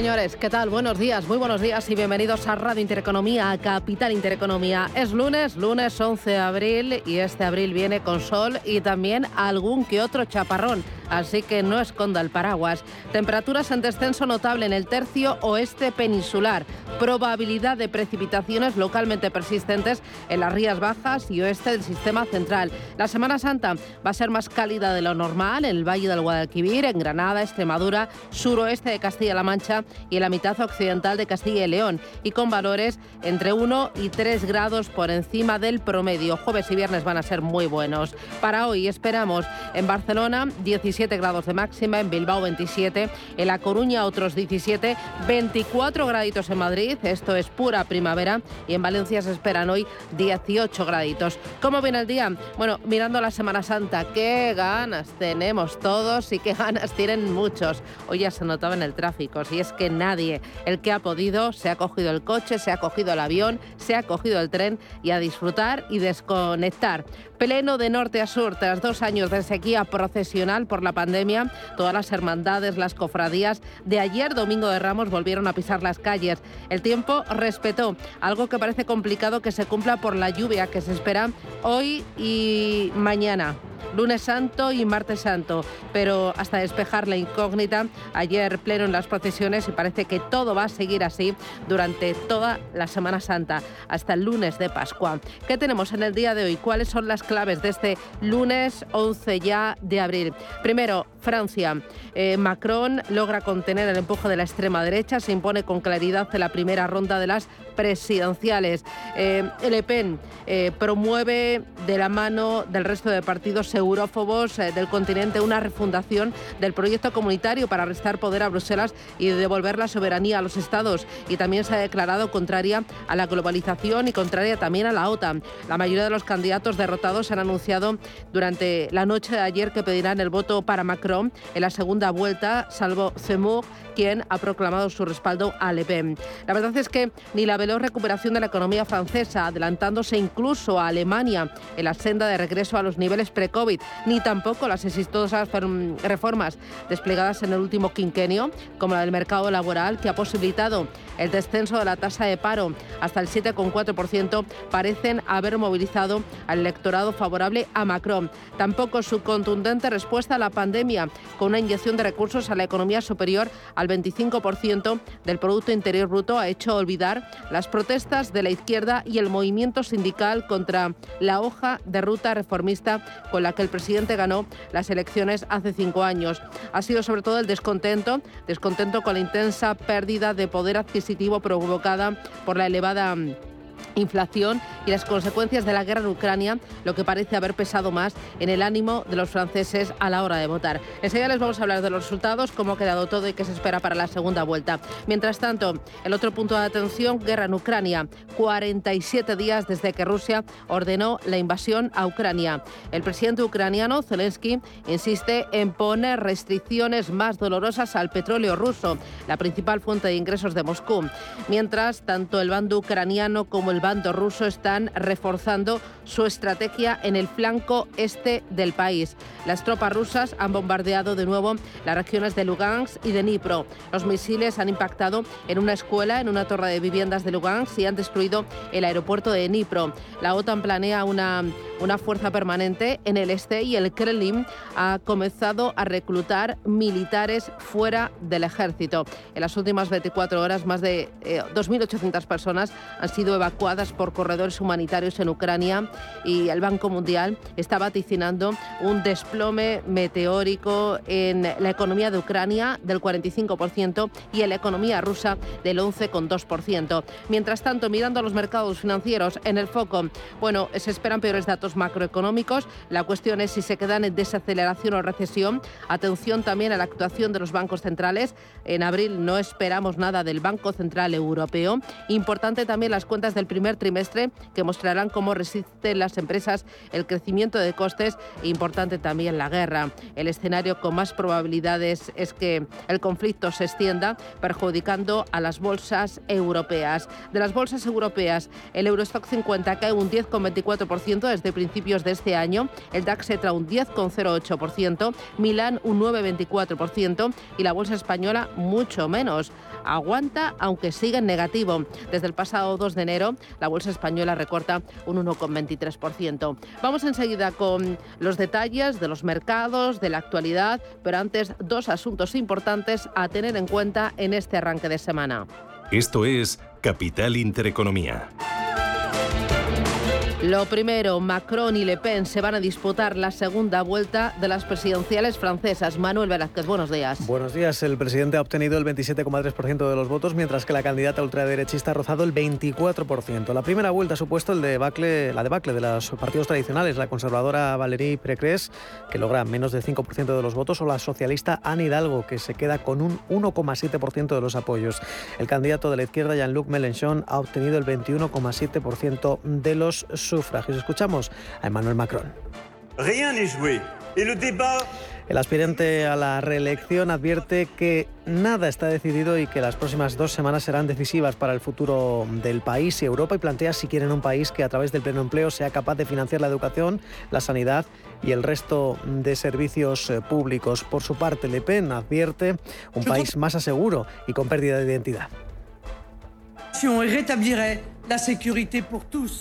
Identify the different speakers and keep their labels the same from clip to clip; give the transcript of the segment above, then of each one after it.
Speaker 1: Señores, ¿qué tal? Buenos días, muy buenos días y bienvenidos a Radio Intereconomía, a Capital Intereconomía. Es lunes, lunes 11 de abril y este abril viene con sol y también algún que otro chaparrón así que no esconda el paraguas. Temperaturas en descenso notable en el tercio oeste peninsular. Probabilidad de precipitaciones localmente persistentes en las rías bajas y oeste del sistema central. La Semana Santa va a ser más cálida de lo normal en el Valle del Guadalquivir, en Granada, Extremadura, suroeste de Castilla-La Mancha y en la mitad occidental de Castilla y León, y con valores entre 1 y 3 grados por encima del promedio. Jueves y viernes van a ser muy buenos. Para hoy esperamos en Barcelona 17 grados de máxima, en Bilbao 27, en La Coruña otros 17, 24 graditos en Madrid, esto es pura primavera, y en Valencia se esperan hoy 18 graditos. ¿Cómo viene el día? Bueno, mirando la Semana Santa, qué ganas tenemos todos y qué ganas tienen muchos. Hoy ya se notaba en el tráfico, si es que nadie, el que ha podido, se ha cogido el coche, se ha cogido el avión, se ha cogido el tren y a disfrutar y desconectar. Pleno de norte a sur, tras dos años de sequía procesional por la pandemia, todas las hermandades, las cofradías de ayer, domingo de Ramos, volvieron a pisar las calles. El tiempo respetó, algo que parece complicado que se cumpla por la lluvia que se espera hoy y mañana lunes santo y martes santo, pero hasta despejar la incógnita, ayer pleno en las procesiones y parece que todo va a seguir así durante toda la Semana Santa, hasta el lunes de Pascua. ¿Qué tenemos en el día de hoy? ¿Cuáles son las claves de este lunes 11 ya de abril? Primero, Francia. Eh, Macron logra contener el empuje de la extrema derecha, se impone con claridad en la primera ronda de las presidenciales. Eh, Le Pen eh, promueve de la mano del resto de partidos eurófobos del continente una refundación del proyecto comunitario para restar poder a Bruselas y devolver la soberanía a los estados. Y también se ha declarado contraria a la globalización y contraria también a la OTAN. La mayoría de los candidatos derrotados han anunciado durante la noche de ayer que pedirán el voto para Macron en la segunda vuelta, salvo Zemmour, quien ha proclamado su respaldo a Le Pen. La verdad es que ni la veloz recuperación de la economía francesa, adelantándose incluso a Alemania en la senda de regreso a los niveles pre-COVID, ni tampoco las exitosas reformas desplegadas en el último quinquenio, como la del mercado laboral, que ha posibilitado el descenso de la tasa de paro hasta el 7,4%, parecen haber movilizado al electorado favorable a Macron. Tampoco su contundente respuesta a la pandemia con una inyección de recursos a la economía superior al 25% del Producto Interior Bruto, ha hecho olvidar las protestas de la izquierda y el movimiento sindical contra la hoja de ruta reformista con la que el presidente ganó las elecciones hace cinco años. Ha sido sobre todo el descontento, descontento con la intensa pérdida de poder adquisitivo provocada por la elevada inflación y las consecuencias de la guerra en Ucrania, lo que parece haber pesado más en el ánimo de los franceses a la hora de votar. Enseguida les vamos a hablar de los resultados, cómo ha quedado todo y qué se espera para la segunda vuelta. Mientras tanto, el otro punto de atención, guerra en Ucrania. 47 días desde que Rusia ordenó la invasión a Ucrania. El presidente ucraniano, Zelensky, insiste en poner restricciones más dolorosas al petróleo ruso, la principal fuente de ingresos de Moscú. Mientras, tanto el bando ucraniano como el bando ruso están reforzando su estrategia en el flanco este del país. Las tropas rusas han bombardeado de nuevo las regiones de Lugansk y de Dnipro. Los misiles han impactado en una escuela, en una torre de viviendas de Lugansk y han destruido el aeropuerto de Dnipro. La OTAN planea una, una fuerza permanente en el este y el Kremlin ha comenzado a reclutar militares fuera del ejército. En las últimas 24 horas, más de 2.800 eh, personas han sido evacuadas evacuadas por corredores humanitarios en Ucrania y el Banco Mundial está vaticinando un desplome meteórico en la economía de Ucrania del 45% y en la economía rusa del 11,2%. Mientras tanto, mirando a los mercados financieros en el foco, bueno, se esperan peores datos macroeconómicos. La cuestión es si se quedan en desaceleración o recesión. Atención también a la actuación de los bancos centrales. En abril no esperamos nada del Banco Central Europeo. Importante también las cuentas del primer trimestre que mostrarán cómo resisten las empresas el crecimiento de costes. Importante también la guerra. El escenario con más probabilidades es que el conflicto se extienda, perjudicando a las bolsas europeas. De las bolsas europeas, el Eurostock 50 cae un 10,24% desde principios de este año, el DAX trae un 10,08%, Milán un 9,24% y la bolsa española mucho menos. Aguanta aunque siga en negativo. Desde el pasado 2 de enero, la bolsa española recorta un 1,23%. Vamos enseguida con los detalles de los mercados, de la actualidad, pero antes dos asuntos importantes a tener en cuenta en este arranque de semana.
Speaker 2: Esto es Capital Intereconomía.
Speaker 1: Lo primero, Macron y Le Pen se van a disputar la segunda vuelta de las presidenciales francesas. Manuel Velázquez, buenos días.
Speaker 3: Buenos días. El presidente ha obtenido el 27,3% de los votos, mientras que la candidata ultraderechista ha rozado el 24%. La primera vuelta ha supuesto el debacle, la debacle de los partidos tradicionales, la conservadora Valérie Pécresse, que logra menos del 5% de los votos, o la socialista Anne Hidalgo, que se queda con un 1,7% de los apoyos. El candidato de la izquierda, Jean-Luc Mélenchon, ha obtenido el 21,7% de los sufragios. Escuchamos a Emmanuel Macron. El aspirante a la reelección advierte que nada está decidido y que las próximas dos semanas serán decisivas para el futuro del país y Europa y plantea si quieren un país que a través del pleno empleo sea capaz de financiar la educación, la sanidad y el resto de servicios eh, públicos. Por su parte, Le Pen advierte un país más aseguro y con pérdida de identidad.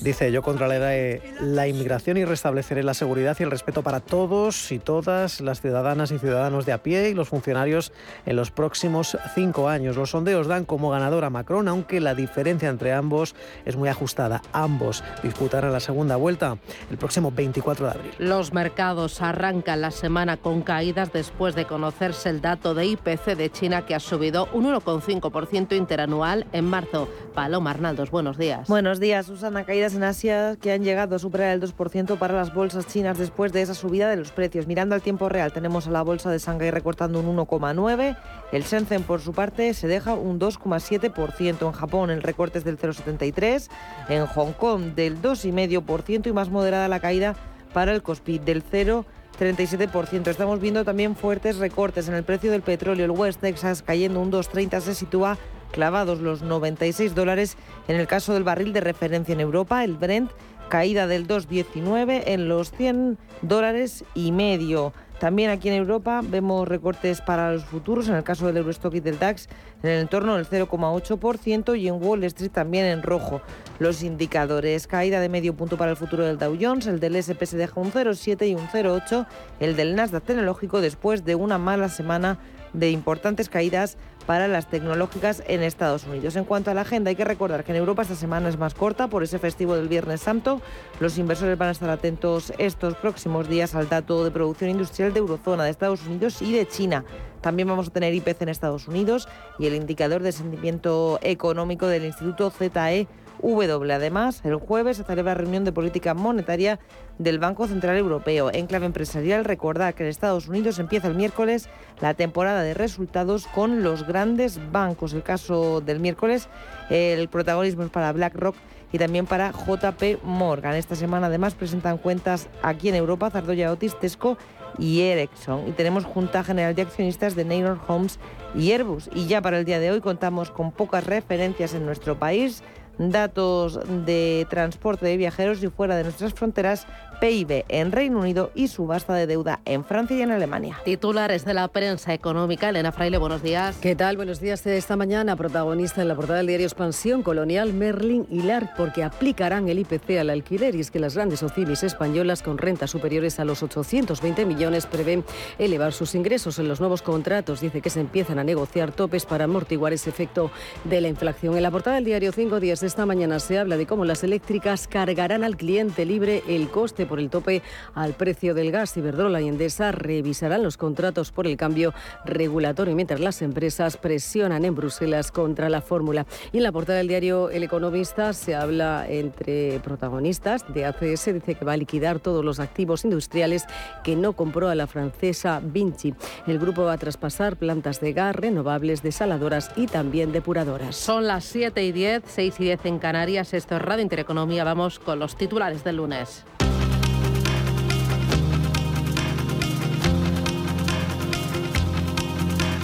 Speaker 3: Dice, yo controlaré la inmigración y restableceré la seguridad y el respeto para todos y todas las ciudadanas y ciudadanos de a pie y los funcionarios en los próximos cinco años. Los sondeos dan como ganador a Macron, aunque la diferencia entre ambos es muy ajustada. Ambos disputarán la segunda vuelta el próximo 24 de abril.
Speaker 1: Los mercados arrancan la semana con caídas después de conocerse el dato de IPC de China que ha subido un 1,5% interanual en marzo. Paloma Arnaldos, buenos días.
Speaker 4: Buenos días, Susana. Caídas en Asia que han llegado a superar el 2% para las bolsas chinas después de esa subida de los precios. Mirando al tiempo real, tenemos a la bolsa de Shanghái recortando un 1,9%. El Shenzhen, por su parte, se deja un 2,7%. En Japón, el recorte es del 0,73%. En Hong Kong, del 2,5% y más moderada la caída para el Kospi, del 0,37%. Estamos viendo también fuertes recortes en el precio del petróleo. El West Texas cayendo un 2,30 se sitúa clavados los 96 dólares en el caso del barril de referencia en Europa, el Brent, caída del 2,19 en los 100 dólares y medio. También aquí en Europa vemos recortes para los futuros, en el caso del Eurostock y del DAX, en el entorno del 0,8% y en Wall Street también en rojo. Los indicadores, caída de medio punto para el futuro del Dow Jones, el del SP se deja un 0,7 y un 0,8, el del Nasdaq tecnológico después de una mala semana de importantes caídas para las tecnológicas en Estados Unidos. En cuanto a la agenda, hay que recordar que en Europa esta semana es más corta por ese festivo del Viernes Santo. Los inversores van a estar atentos estos próximos días al dato de producción industrial de Eurozona, de Estados Unidos y de China. También vamos a tener IPC en Estados Unidos y el indicador de sentimiento económico del Instituto ZE W. Además, el jueves se celebra reunión de política monetaria del Banco Central Europeo. En clave empresarial, recordar que en Estados Unidos empieza el miércoles la temporada de resultados con los grandes bancos. El caso del miércoles, el protagonismo es para BlackRock y también para JP Morgan. Esta semana además presentan cuentas aquí en Europa Zardoya Otis, Tesco y Ericsson. Y tenemos Junta General de Accionistas de Neynor Homes y Airbus. Y ya para el día de hoy contamos con pocas referencias en nuestro país datos de transporte de viajeros y fuera de nuestras fronteras, PIB en Reino Unido y subasta de deuda en Francia y en Alemania.
Speaker 1: Titulares de la prensa económica. Elena Fraile, buenos días.
Speaker 5: ¿Qué tal? Buenos días. De esta mañana, protagonista en la portada del diario Expansión, Colonial, Merlin y porque aplicarán el IPC al alquiler y es que las grandes OCIMIS españolas con rentas superiores a los 820 millones prevén elevar sus ingresos en los nuevos contratos. Dice que se empiezan a negociar topes para amortiguar ese efecto de la inflación. En la portada del diario Cinco Días de esta mañana se habla de cómo las eléctricas cargarán al cliente libre el coste por el tope al precio del gas. Iberdrola y Endesa revisarán los contratos por el cambio regulatorio mientras las empresas presionan en Bruselas contra la fórmula. Y en la portada del diario El Economista se habla entre protagonistas de ACS, dice que va a liquidar todos los activos industriales que no compró a la francesa Vinci. El grupo va a traspasar plantas de gas renovables, desaladoras y también depuradoras.
Speaker 1: Son las 7 y 10, 6 y 10 en Canarias. Esto es Radio Intereconomía. Vamos con los titulares del lunes.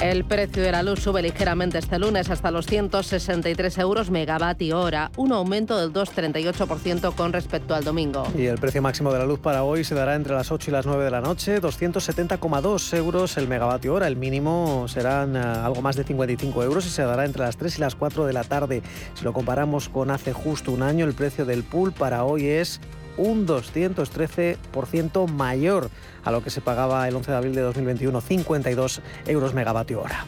Speaker 1: El precio de la luz sube ligeramente este lunes hasta los 163 euros megavatio hora, un aumento del 2,38% con respecto al domingo.
Speaker 3: Y el precio máximo de la luz para hoy se dará entre las 8 y las 9 de la noche, 270,2 euros el megavatio hora. El mínimo serán eh, algo más de 55 euros y se dará entre las 3 y las 4 de la tarde. Si lo comparamos con hace justo un año, el precio del pool para hoy es un 213% mayor a lo que se pagaba el 11 de abril de 2021, 52 euros megavatio hora.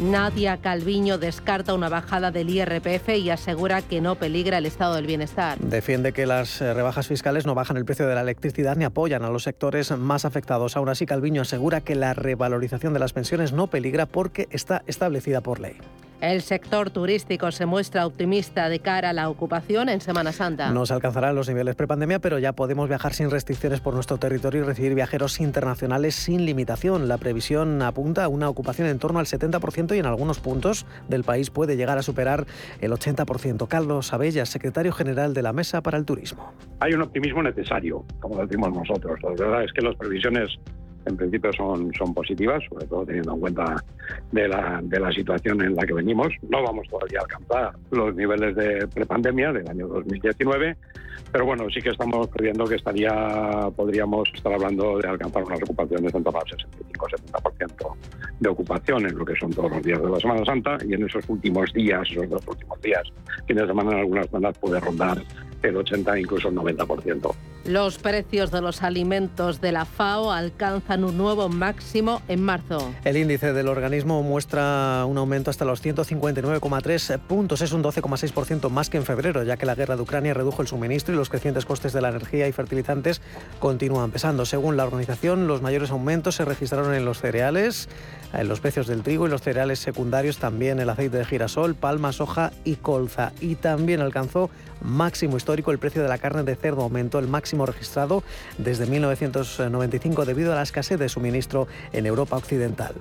Speaker 1: Nadia Calviño descarta una bajada del IRPF y asegura que no peligra el estado del bienestar.
Speaker 3: Defiende que las eh, rebajas fiscales no bajan el precio de la electricidad ni apoyan a los sectores más afectados. Aún así, Calviño asegura que la revalorización de las pensiones no peligra porque está establecida por ley.
Speaker 1: El sector turístico se muestra optimista de cara a la ocupación en Semana Santa.
Speaker 3: No se alcanzarán los niveles prepandemia, pero ya podemos viajar sin restricciones por nuestro territorio y recibir viajeros internacionales sin limitación. La previsión apunta a una ocupación en torno al 70% y en algunos puntos del país puede llegar a superar el 80%. Carlos Abella, secretario general de la Mesa para el Turismo.
Speaker 6: Hay un optimismo necesario, como decimos nosotros. La verdad es que las previsiones en principio son, son positivas, sobre todo teniendo en cuenta de la, de la situación en la que venimos. No vamos todavía a alcanzar los niveles de prepandemia del año 2019, pero bueno, sí que estamos previendo que estaría, podríamos estar hablando de alcanzar unas ocupaciones de en torno al 65-70% de ocupación en lo que son todos los días de la Semana Santa y en esos últimos días, esos dos últimos días, fines de semana en algunas zonas puede rondar el 80 incluso el 90%.
Speaker 1: Los precios de los alimentos de la FAO alcanzan un nuevo máximo en marzo.
Speaker 3: El índice del organismo muestra un aumento hasta los 159,3 puntos. Es un 12,6% más que en febrero, ya que la guerra de Ucrania redujo el suministro y los crecientes costes de la energía y fertilizantes continúan pesando. Según la organización, los mayores aumentos se registraron en los cereales, en los precios del trigo y los cereales secundarios, también el aceite de girasol, palma, soja y colza. Y también alcanzó máximo histórico el precio de la carne de cerdo, aumentó el máximo registrado desde 1995 debido a la escasez de suministro en Europa Occidental.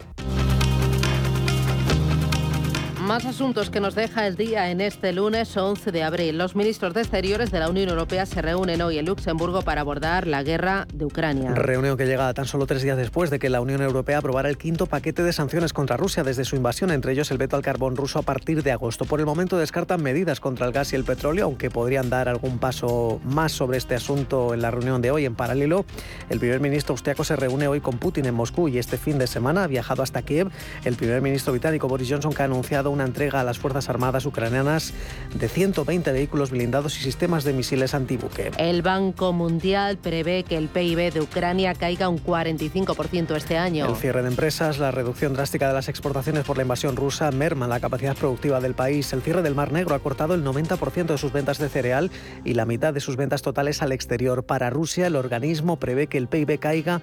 Speaker 1: Más asuntos que nos deja el día en este lunes 11 de abril. Los ministros de Exteriores de la Unión Europea se reúnen hoy en Luxemburgo para abordar la guerra de Ucrania.
Speaker 3: Reunión que llega tan solo tres días después de que la Unión Europea aprobara el quinto paquete de sanciones contra Rusia desde su invasión, entre ellos el veto al carbón ruso a partir de agosto. Por el momento descartan medidas contra el gas y el petróleo, aunque podrían dar algún paso más sobre este asunto en la reunión de hoy. En paralelo, el primer ministro austriaco se reúne hoy con Putin en Moscú y este fin de semana ha viajado hasta Kiev el primer ministro británico Boris Johnson que ha anunciado una entrega a las Fuerzas Armadas ucranianas de 120 vehículos blindados y sistemas de misiles antibuque.
Speaker 1: El Banco Mundial prevé que el PIB de Ucrania caiga un 45% este año.
Speaker 3: El cierre de empresas, la reducción drástica de las exportaciones por la invasión rusa merman la capacidad productiva del país. El cierre del Mar Negro ha cortado el 90% de sus ventas de cereal y la mitad de sus ventas totales al exterior. Para Rusia, el organismo prevé que el PIB caiga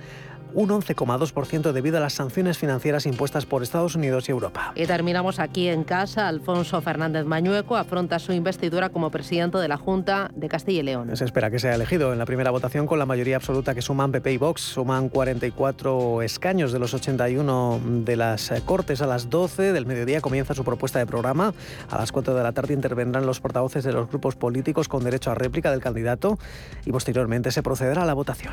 Speaker 3: un 11,2% debido a las sanciones financieras impuestas por Estados Unidos y Europa.
Speaker 1: Y terminamos aquí en casa. Alfonso Fernández Mañueco afronta su investidura como presidente de la Junta de Castilla y León.
Speaker 3: Se espera que sea elegido en la primera votación con la mayoría absoluta que suman PP y Vox. Suman 44 escaños de los 81 de las Cortes. A las 12 del mediodía comienza su propuesta de programa. A las 4 de la tarde intervendrán los portavoces de los grupos políticos con derecho a réplica del candidato y posteriormente se procederá a la votación.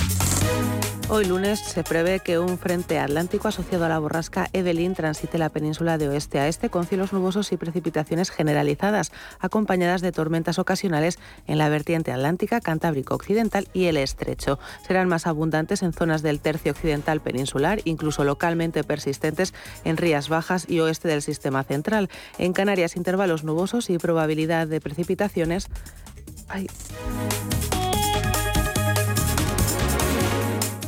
Speaker 7: Hoy lunes se prevé que un frente atlántico asociado a la borrasca Evelyn transite la península de oeste a este con cielos nubosos y precipitaciones generalizadas, acompañadas de tormentas ocasionales en la vertiente atlántica, Cantábrico Occidental y el Estrecho. Serán más abundantes en zonas del tercio occidental peninsular, incluso localmente persistentes en Rías Bajas y oeste del sistema central. En Canarias, intervalos nubosos y probabilidad de precipitaciones.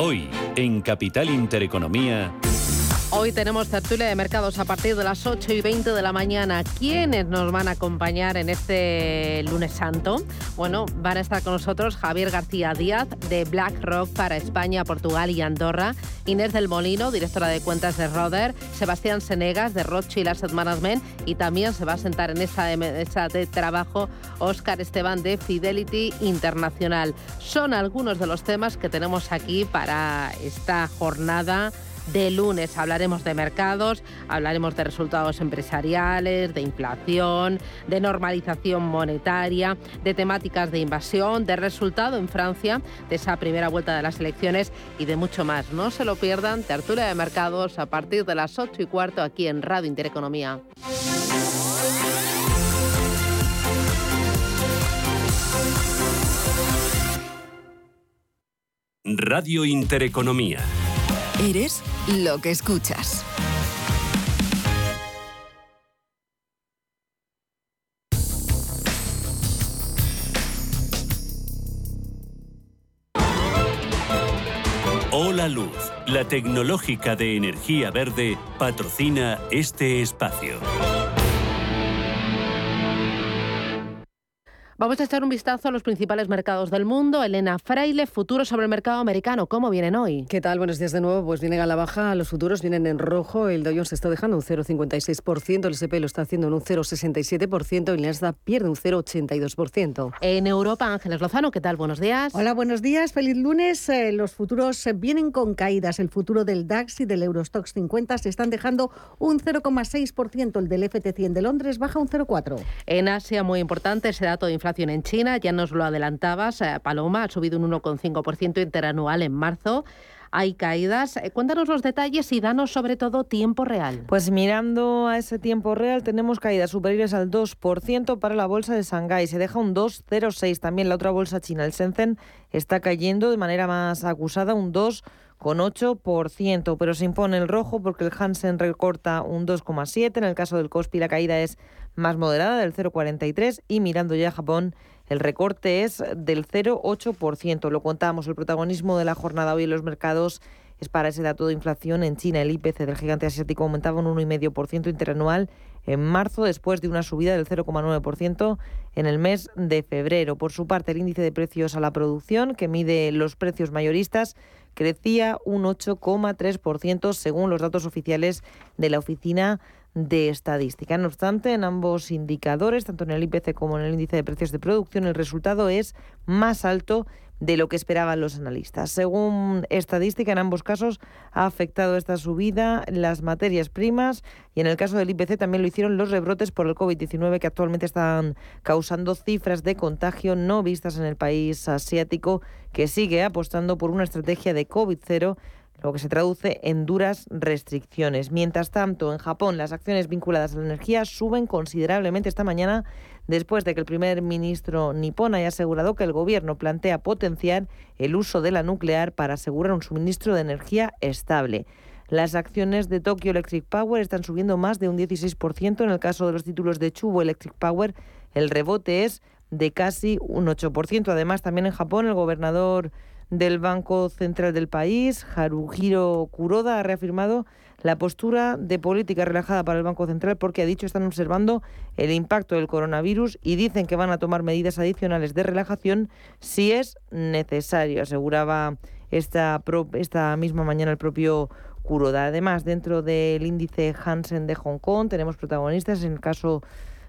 Speaker 8: Hoy, en Capital Intereconomía.
Speaker 1: Hoy tenemos tertulia de mercados a partir de las 8 y 20 de la mañana. ¿Quiénes nos van a acompañar en este lunes santo? Bueno, van a estar con nosotros Javier García Díaz de BlackRock para España, Portugal y Andorra, Inés del Molino, directora de cuentas de Roder, Sebastián Senegas de Rothschild Asset Management y también se va a sentar en esa mesa de trabajo Óscar Esteban de Fidelity Internacional. Son algunos de los temas que tenemos aquí para esta jornada de lunes. Hablaremos de mercados, hablaremos de resultados empresariales, de inflación, de normalización monetaria, de temáticas de invasión, de resultado en Francia, de esa primera vuelta de las elecciones y de mucho más. No se lo pierdan, tertulia de mercados a partir de las 8 y cuarto aquí en Radio Intereconomía.
Speaker 8: Radio Intereconomía.
Speaker 9: Eres lo que escuchas.
Speaker 8: Hola Luz, la tecnológica de energía verde, patrocina este espacio.
Speaker 1: Vamos a echar un vistazo a los principales mercados del mundo. Elena Fraile, futuros sobre el mercado americano. ¿Cómo vienen hoy?
Speaker 5: ¿Qué tal? Buenos días de nuevo. Pues vienen a la baja. Los futuros vienen en rojo. El Dow Jones se está dejando un 0,56%. El SP lo está haciendo en un 0,67% y el Nasdaq pierde un 0,82%.
Speaker 1: En Europa, Ángeles Lozano, ¿qué tal? Buenos días.
Speaker 10: Hola, buenos días. Feliz lunes. Eh, los futuros vienen con caídas. El futuro del DAX y del Eurostox 50 se están dejando un 0,6%. El del FT100 de Londres baja un 0,4%.
Speaker 1: En Asia, muy importante ese dato de inflación en China, ya nos lo adelantabas, eh, Paloma, ha subido un 1,5% interanual en marzo hay caídas. Eh, cuéntanos los detalles y danos sobre todo tiempo real.
Speaker 4: Pues mirando a ese tiempo real tenemos caídas superiores al 2% para la bolsa de Shanghái, se deja un 2,06. También la otra bolsa china, el Shenzhen, está cayendo de manera más acusada un 2,8%, pero se impone el rojo porque el Hansen recorta un 2,7. En el caso del Kospi la caída es más moderada del 0,43 y mirando ya a Japón el recorte es del 0,8%. Lo contamos, el protagonismo de la jornada hoy en los mercados es para ese dato de inflación en China. El IPC del gigante asiático aumentaba un 1,5% interanual en marzo después de una subida del 0,9% en el mes de febrero. Por su parte, el índice de precios a la producción, que mide los precios mayoristas, crecía un 8,3% según los datos oficiales de la Oficina de estadística. No obstante, en ambos indicadores, tanto en el IPC como en el índice de precios de producción, el resultado es más alto de lo que esperaban los analistas. Según estadística, en ambos casos ha afectado esta subida las materias primas y en el caso del IPC también lo hicieron los rebrotes por el COVID-19 que actualmente están causando cifras de contagio no vistas en el país asiático que sigue apostando por una estrategia de COVID-0 lo que se traduce en duras restricciones. Mientras tanto, en Japón las acciones vinculadas a la energía suben considerablemente esta mañana después de que el primer ministro nipón haya asegurado que el gobierno plantea potenciar el uso de la nuclear para asegurar un suministro de energía estable. Las acciones de Tokyo Electric Power están subiendo más de un 16%. En el caso de los títulos de Chubo Electric Power, el rebote es de casi un 8%. Además, también en Japón, el gobernador del Banco Central del país, Haruhiro Kuroda, ha reafirmado la postura de política relajada para el Banco Central porque ha dicho están observando el impacto del coronavirus y dicen que van a tomar medidas adicionales de relajación si es necesario, aseguraba esta, esta misma mañana el propio Kuroda. Además, dentro del índice Hansen de Hong Kong tenemos protagonistas en el caso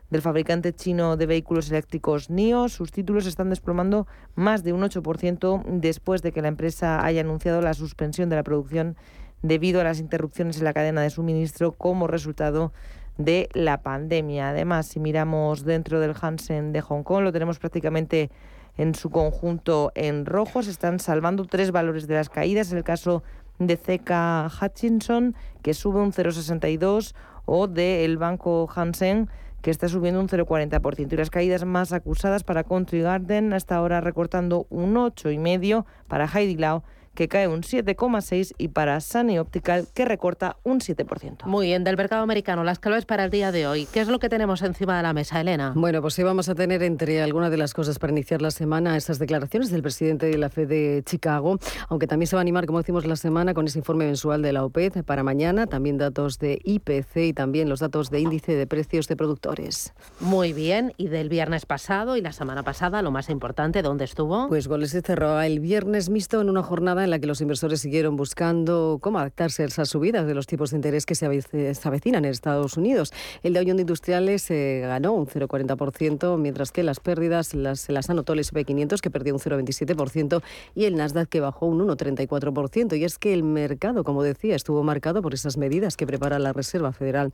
Speaker 4: del fabricante chino de vehículos eléctricos NIO. Sus títulos están desplomando más de un 8% después de que la empresa haya anunciado la suspensión de la producción debido a las interrupciones en la cadena de suministro como resultado de la pandemia. Además, si miramos dentro del Hansen de Hong Kong, lo tenemos prácticamente en su conjunto en rojo. Se están salvando tres valores de las caídas. En el caso de CK Hutchinson, que sube un 0,62, o del banco Hansen, que está subiendo un 0,40%. Y las caídas más acusadas para Country Garden, hasta ahora recortando un 8,5% para Heidi Lau que cae un 7,6% y para Sunny Optical, que recorta un 7%.
Speaker 1: Muy bien, del mercado americano, las claves para el día de hoy. ¿Qué es lo que tenemos encima de la mesa, Elena?
Speaker 5: Bueno, pues sí vamos a tener entre algunas de las cosas para iniciar la semana estas declaraciones del presidente de la Fed de Chicago, aunque también se va a animar, como decimos la semana, con ese informe mensual de la OPED para mañana, también datos de IPC y también los datos de índice de precios de productores.
Speaker 1: Muy bien, y del viernes pasado y la semana pasada, lo más importante, ¿dónde estuvo?
Speaker 5: Pues Goles se cerró el viernes mixto en una jornada en la que los inversores siguieron buscando cómo adaptarse a esas subidas de los tipos de interés que se avecinan en Estados Unidos. El Dow Jones Industriales eh, ganó un 0,40%, mientras que las pérdidas las, las anotó el S&P 500, que perdió un 0,27%, y el Nasdaq, que bajó un 1,34%. Y es que el mercado, como decía, estuvo marcado por esas medidas que prepara la Reserva Federal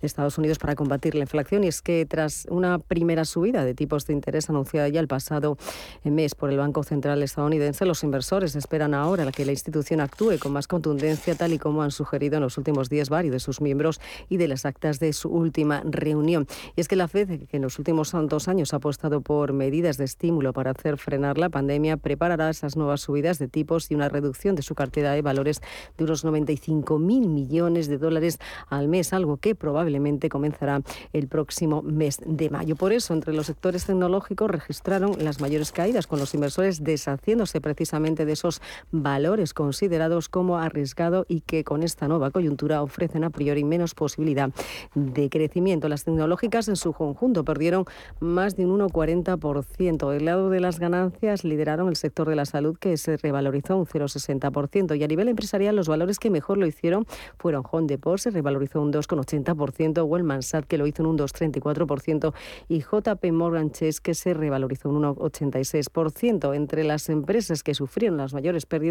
Speaker 5: de Estados Unidos para combatir la inflación. Y es que tras una primera subida de tipos de interés anunciada ya el pasado mes por el Banco Central estadounidense, los inversores esperan ahora a que la institución actúe con más contundencia, tal y como han sugerido en los últimos días varios de sus miembros y de las actas de su última reunión. Y es que la FED, que en los últimos dos años ha apostado por medidas de estímulo para hacer frenar la pandemia, preparará esas nuevas subidas de tipos y una reducción de su cartera de valores de unos 95 mil millones de dólares al mes, algo que probablemente comenzará el próximo mes de mayo. Por eso, entre los sectores tecnológicos registraron las mayores caídas, con los inversores deshaciéndose precisamente de esos valores considerados como arriesgado y que con esta nueva coyuntura ofrecen a priori menos posibilidad de crecimiento. Las tecnológicas en su conjunto perdieron más de un 1,40%. Del lado de las ganancias lideraron el sector de la salud que se revalorizó un 0,60% y a nivel empresarial los valores que mejor lo hicieron fueron Home Depot, se revalorizó un 2,80%, Wellman Sat que lo hizo en un 2,34% y JP Morgan Chase que se revalorizó un 1,86%. Entre las empresas que sufrieron las mayores pérdidas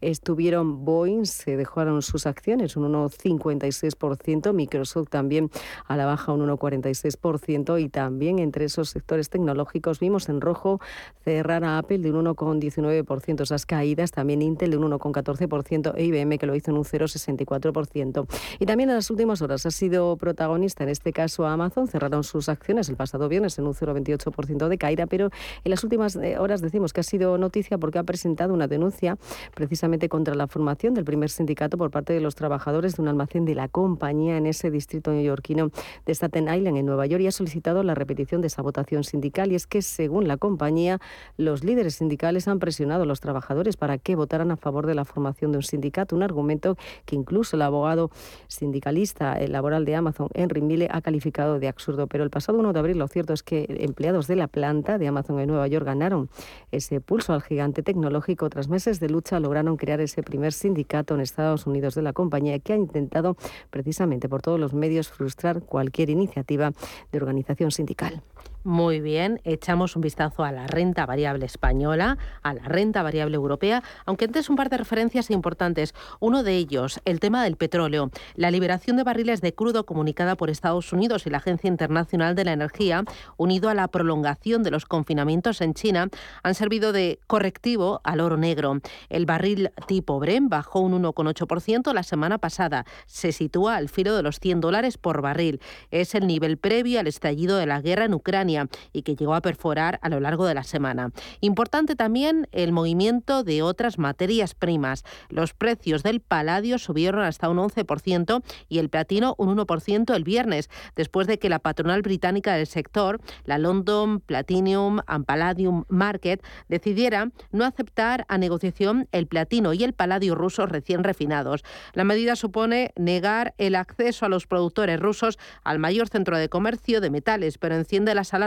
Speaker 5: estuvieron Boeing, se dejaron sus acciones un 1,56%, Microsoft también a la baja un 1,46% y también entre esos sectores tecnológicos vimos en rojo cerrar a Apple de un 1,19%, esas caídas, también Intel de un 1,14% e IBM que lo hizo en un 0,64%. Y también en las últimas horas ha sido protagonista, en este caso Amazon, cerraron sus acciones el pasado viernes en un 0,28% de caída, pero en las últimas eh, horas decimos que ha sido noticia porque ha presentado una denuncia precisamente contra la formación del primer sindicato por parte de los trabajadores de un almacén de la compañía en ese distrito neoyorquino de Staten Island, en Nueva York, y ha solicitado la repetición de esa votación sindical. Y es que, según la compañía, los líderes sindicales han presionado a los trabajadores para que votaran a favor de la formación de un sindicato, un argumento que incluso el abogado sindicalista laboral de Amazon, Henry Mille, ha calificado de absurdo. Pero el pasado 1 de abril lo cierto es que empleados de la planta de Amazon en Nueva York ganaron ese pulso al gigante tecnológico tras meses de lucha lograron crear ese primer sindicato en Estados Unidos de la compañía que ha intentado precisamente por todos los medios frustrar cualquier iniciativa de organización sindical.
Speaker 1: Muy bien, echamos un vistazo a la renta variable española, a la renta variable europea, aunque antes un par de referencias importantes. Uno de ellos, el tema del petróleo. La liberación de barriles de crudo comunicada por Estados Unidos y la Agencia Internacional de la Energía, unido a la prolongación de los confinamientos en China, han servido de correctivo al oro negro. El barril tipo Bren bajó un 1,8% la semana pasada. Se sitúa al filo de los 100 dólares por barril. Es el nivel previo al estallido de la guerra en Ucrania y que llegó a perforar a lo largo de la semana. Importante también el movimiento de otras materias primas. Los precios del paladio subieron hasta un 11% y el platino un 1% el viernes, después de que la patronal británica del sector, la London Platinum and Palladium Market, decidiera no aceptar a negociación el platino y el paladio rusos recién refinados. La medida supone negar el acceso a los productores rusos al mayor centro de comercio de metales, pero enciende las alarmas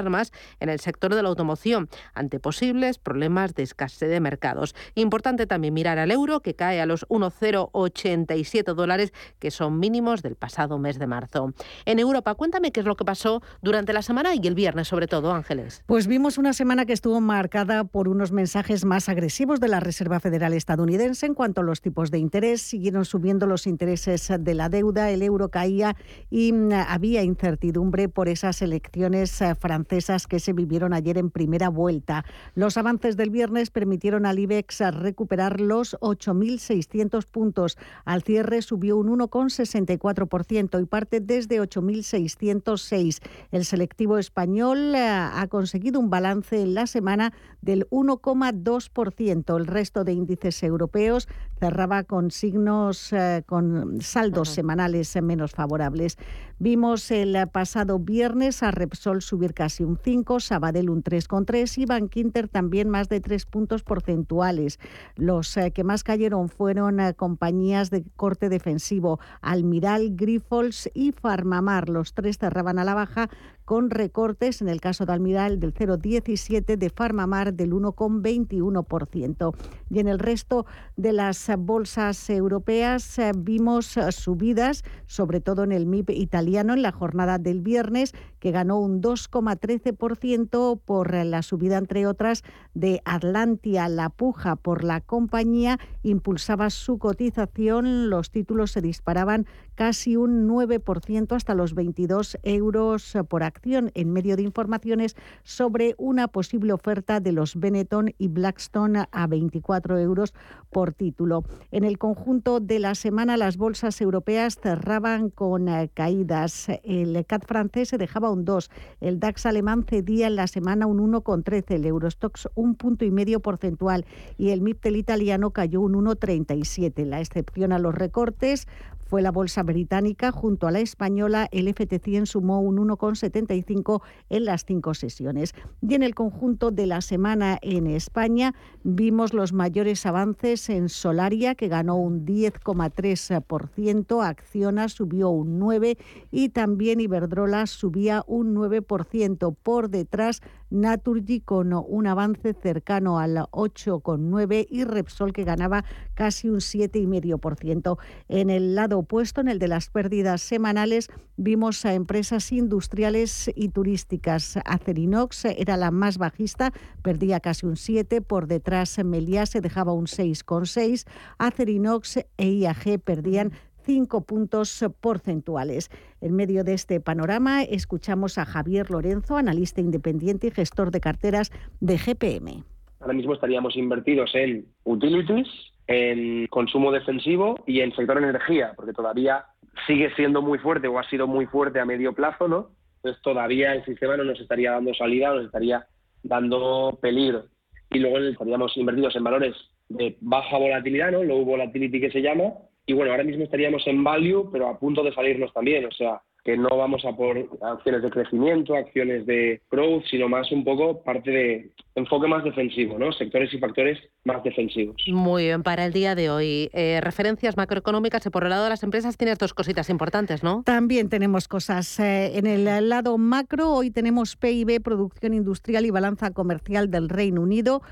Speaker 1: en el sector de la automoción ante posibles problemas de escasez de mercados. Importante también mirar al euro que cae a los 1,087 dólares que son mínimos del pasado mes de marzo. En Europa, cuéntame qué es lo que pasó durante la semana y el viernes sobre todo, Ángeles.
Speaker 10: Pues vimos una semana que estuvo marcada por unos mensajes más agresivos de la Reserva Federal estadounidense en cuanto a los tipos de interés. Siguieron subiendo los intereses de la deuda, el euro caía y había incertidumbre por esas elecciones eh, francesas francesas que se vivieron ayer en primera vuelta. Los avances del viernes permitieron al IBEX recuperar los 8.600 puntos. Al cierre subió un 1,64% y parte desde 8.606. El selectivo español eh, ha conseguido un balance en la semana del 1,2%. El resto de índices europeos cerraba con signos, eh, con saldos semanales menos favorables. Vimos el pasado viernes a Repsol subir casi un 5, Sabadell un 3,3 y Bankinter también más de 3 puntos porcentuales. Los eh, que más cayeron fueron eh, compañías de corte defensivo, Almiral, Grifols y Farmamar. Los tres cerraban a la baja con recortes, en el caso de Almiral del 0,17, de Farmamar del 1,21%. Y en el resto de las bolsas europeas eh, vimos eh, subidas, sobre todo en el MIP italiano en la jornada del viernes, que ganó un 2,13% por la subida, entre otras, de Atlantia. La puja por la compañía impulsaba su cotización, los títulos se disparaban casi un 9% hasta los 22 euros por acción en medio de informaciones sobre una posible oferta de los Benetton y Blackstone a 24 euros por título. En el conjunto de la semana las bolsas europeas cerraban con eh, caídas. El CAT francés se dejaba un 2, el DAX alemán cedía en la semana un 1,13, el Eurostox un punto y medio porcentual y el MIPTEL italiano cayó un 1,37. La excepción a los recortes fue la bolsa británica junto a la española. El FT100 sumó un 1,75 en las cinco sesiones. Y en el conjunto de la semana en España vimos los mayores avances en Solaria, que ganó un 10,3%, Acciona subió un 9% y también Iberdrola subía un 9%. Por detrás, Naturgy con un avance cercano al 8,9% y Repsol que ganaba casi un 7,5%. En el lado opuesto, en el de las pérdidas semanales, vimos a empresas industriales y turísticas. Acerinox era la más bajista, perdía casi un 7, por detrás Meliá se dejaba un 6,6, Acerinox e IAG perdían 5 puntos porcentuales. En medio de este panorama, escuchamos a Javier Lorenzo, analista independiente y gestor de carteras de GPM.
Speaker 11: Ahora mismo estaríamos invertidos en utilities, en consumo defensivo y en sector energía, porque todavía sigue siendo muy fuerte o ha sido muy fuerte a medio plazo, ¿no? Entonces todavía el sistema no nos estaría dando salida, nos estaría dando peligro. Y luego estaríamos invertidos en valores de baja volatilidad, ¿no? Low volatility que se llama. Y bueno, ahora mismo estaríamos en value, pero a punto de salirnos también. O sea, que no vamos a por acciones de crecimiento, acciones de growth, sino más un poco parte de enfoque más defensivo, ¿no? Sectores y factores más defensivos.
Speaker 1: Muy bien, para el día de hoy, eh, referencias macroeconómicas y por el lado de las empresas tienes dos cositas importantes, ¿no?
Speaker 10: También tenemos cosas. Eh, en el lado macro, hoy tenemos PIB, producción industrial y balanza comercial del Reino Unido.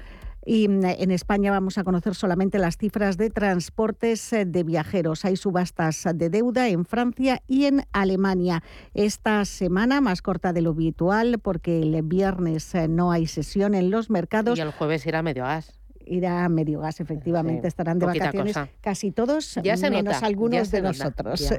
Speaker 10: Y mm, en España vamos a conocer solamente las cifras de transportes eh, de viajeros. Hay subastas de deuda en Francia y en Alemania. Esta semana más corta de lo habitual porque el viernes eh, no hay sesión en los mercados.
Speaker 1: Y el jueves irá medio gas
Speaker 10: irá a medio gas, efectivamente, estarán de vacaciones casi todos,
Speaker 1: ya se
Speaker 10: menos algunos de nosotros.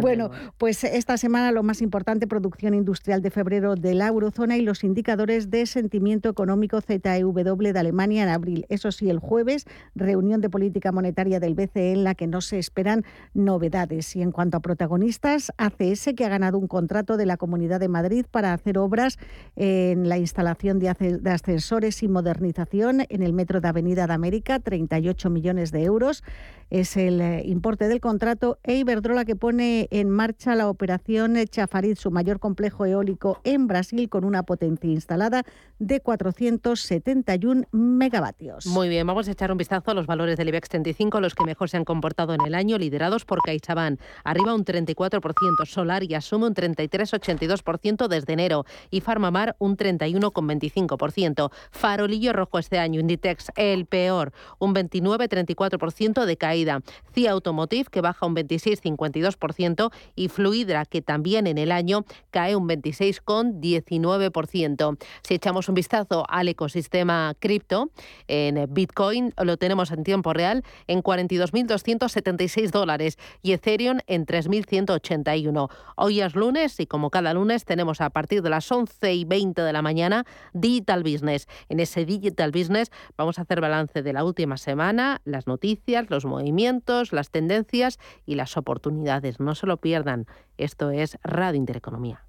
Speaker 10: bueno, pues esta semana lo más importante, producción industrial de febrero de la eurozona y los indicadores de sentimiento económico ZEW de Alemania en abril. Eso sí, el jueves, reunión de política monetaria del BCE en la que no se esperan novedades. Y en cuanto a protagonistas, ACS, que ha ganado un contrato de la Comunidad de Madrid para hacer obras en la instalación de ascensores y modernización en el metro de Avenida de América, 38 millones de euros es el eh, importe del contrato, e Iberdrola que pone en marcha la operación Chafarid, su mayor complejo eólico en Brasil, con una potencia instalada de 471 megavatios.
Speaker 1: Muy bien, vamos a echar un vistazo a los valores del IBEX 35, los que mejor se han comportado en el año, liderados por CaixaBank. Arriba un 34%, Solar y asume un 33,82% desde enero y Farmamar un 31,25%. Farolillo rojo este año, Inditex el peor, un 29,34% de caída CIA Automotive, que baja un 26,52%, y Fluidra, que también en el año cae un 26,19%. Si echamos un vistazo al ecosistema cripto, en Bitcoin lo tenemos en tiempo real en 42.276 dólares y Ethereum en 3.181. Hoy es lunes y como cada lunes tenemos a partir de las 11 y 20 de la mañana Digital Business. En ese Digital Business vamos a hacer balance de la última semana, las noticias, los movimientos las tendencias y las oportunidades. No se lo pierdan. Esto es Radio Intereconomía.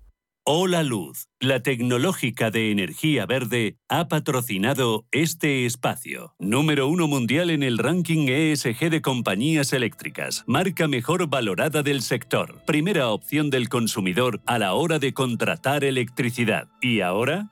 Speaker 8: Hola Luz, la tecnológica de energía verde, ha patrocinado este espacio. Número uno mundial en el ranking ESG de compañías eléctricas, marca mejor valorada del sector, primera opción del consumidor a la hora de contratar electricidad. ¿Y ahora?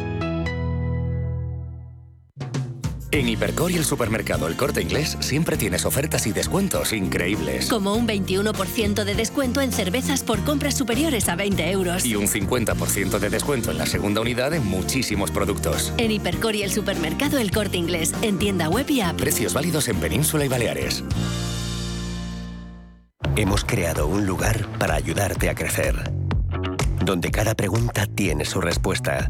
Speaker 12: En Hipercor y el supermercado El Corte Inglés siempre tienes ofertas y descuentos increíbles.
Speaker 13: Como un 21% de descuento en cervezas por compras superiores a 20 euros.
Speaker 12: Y un 50% de descuento en la segunda unidad en muchísimos productos.
Speaker 13: En Hipercor y el supermercado El Corte Inglés, en tienda web y app.
Speaker 12: Precios válidos en Península y Baleares. Hemos creado un lugar para ayudarte a crecer. Donde cada pregunta tiene su respuesta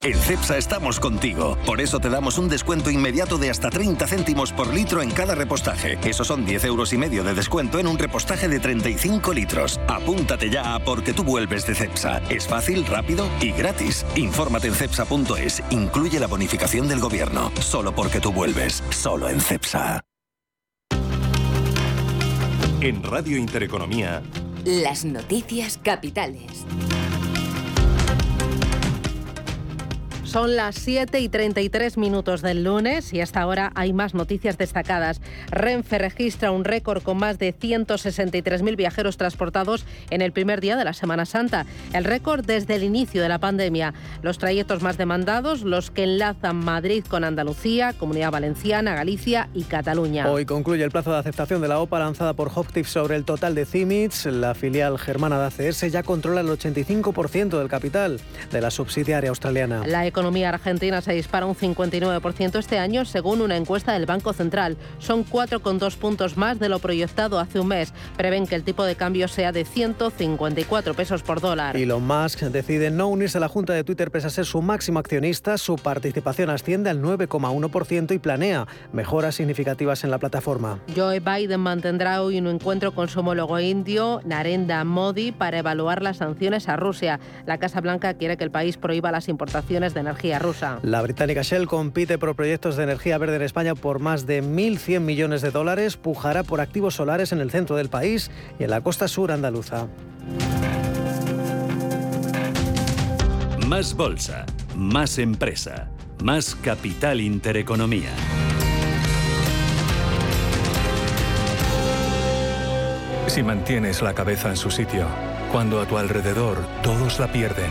Speaker 14: En CEPSA estamos contigo. Por eso te damos un descuento inmediato de hasta 30 céntimos por litro en cada repostaje. Eso son 10 euros y medio de descuento en un repostaje de 35 litros. Apúntate ya a Porque tú vuelves de CEPSA. Es fácil, rápido y gratis. Infórmate en cepsa.es. Incluye la bonificación del gobierno. Solo porque tú vuelves. Solo en CEPSA.
Speaker 2: En Radio Intereconomía.
Speaker 9: Las noticias capitales.
Speaker 1: Son las 7 y 33 minutos del lunes y hasta ahora hay más noticias destacadas. Renfe registra un récord con más de 163.000 viajeros transportados en el primer día de la Semana Santa. El récord desde el inicio de la pandemia. Los trayectos más demandados, los que enlazan Madrid con Andalucía, Comunidad Valenciana, Galicia y Cataluña.
Speaker 3: Hoy concluye el plazo de aceptación de la OPA lanzada por Hoptif sobre el total de CIMITS. La filial germana de ACS ya controla el 85% del capital de la subsidiaria australiana.
Speaker 1: La economía argentina se dispara un 59% este año, según una encuesta del Banco Central. Son 4,2 puntos más de lo proyectado hace un mes. Prevén que el tipo de cambio sea de 154 pesos por dólar.
Speaker 3: Elon Musk decide no unirse a la Junta de Twitter pese a ser su máximo accionista. Su participación asciende al 9,1% y planea mejoras significativas en la plataforma.
Speaker 1: Joe Biden mantendrá hoy un encuentro con su homólogo indio, Narendra Modi, para evaluar las sanciones a Rusia. La Casa Blanca quiere que el país prohíba las importaciones de energía rusa.
Speaker 3: La británica Shell compite por proyectos de energía verde en España por más de 1.100 millones de dólares. Pujará por activos solares en el centro del país y en la costa sur andaluza.
Speaker 8: Más bolsa, más empresa, más capital intereconomía.
Speaker 15: Si mantienes la cabeza en su sitio, cuando a tu alrededor todos la pierden,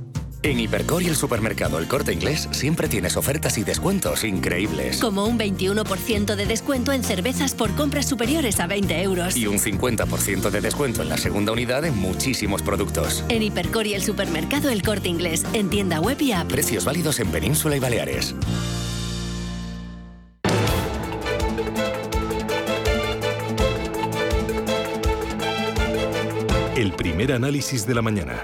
Speaker 16: En Hipercor y el supermercado El Corte Inglés siempre tienes ofertas y descuentos increíbles.
Speaker 13: Como un 21% de descuento en cervezas por compras superiores a 20 euros.
Speaker 16: Y un 50% de descuento en la segunda unidad en muchísimos productos.
Speaker 13: En Hipercor y el supermercado El Corte Inglés, en tienda web y app.
Speaker 16: Precios válidos en Península y Baleares.
Speaker 2: El primer análisis de la mañana.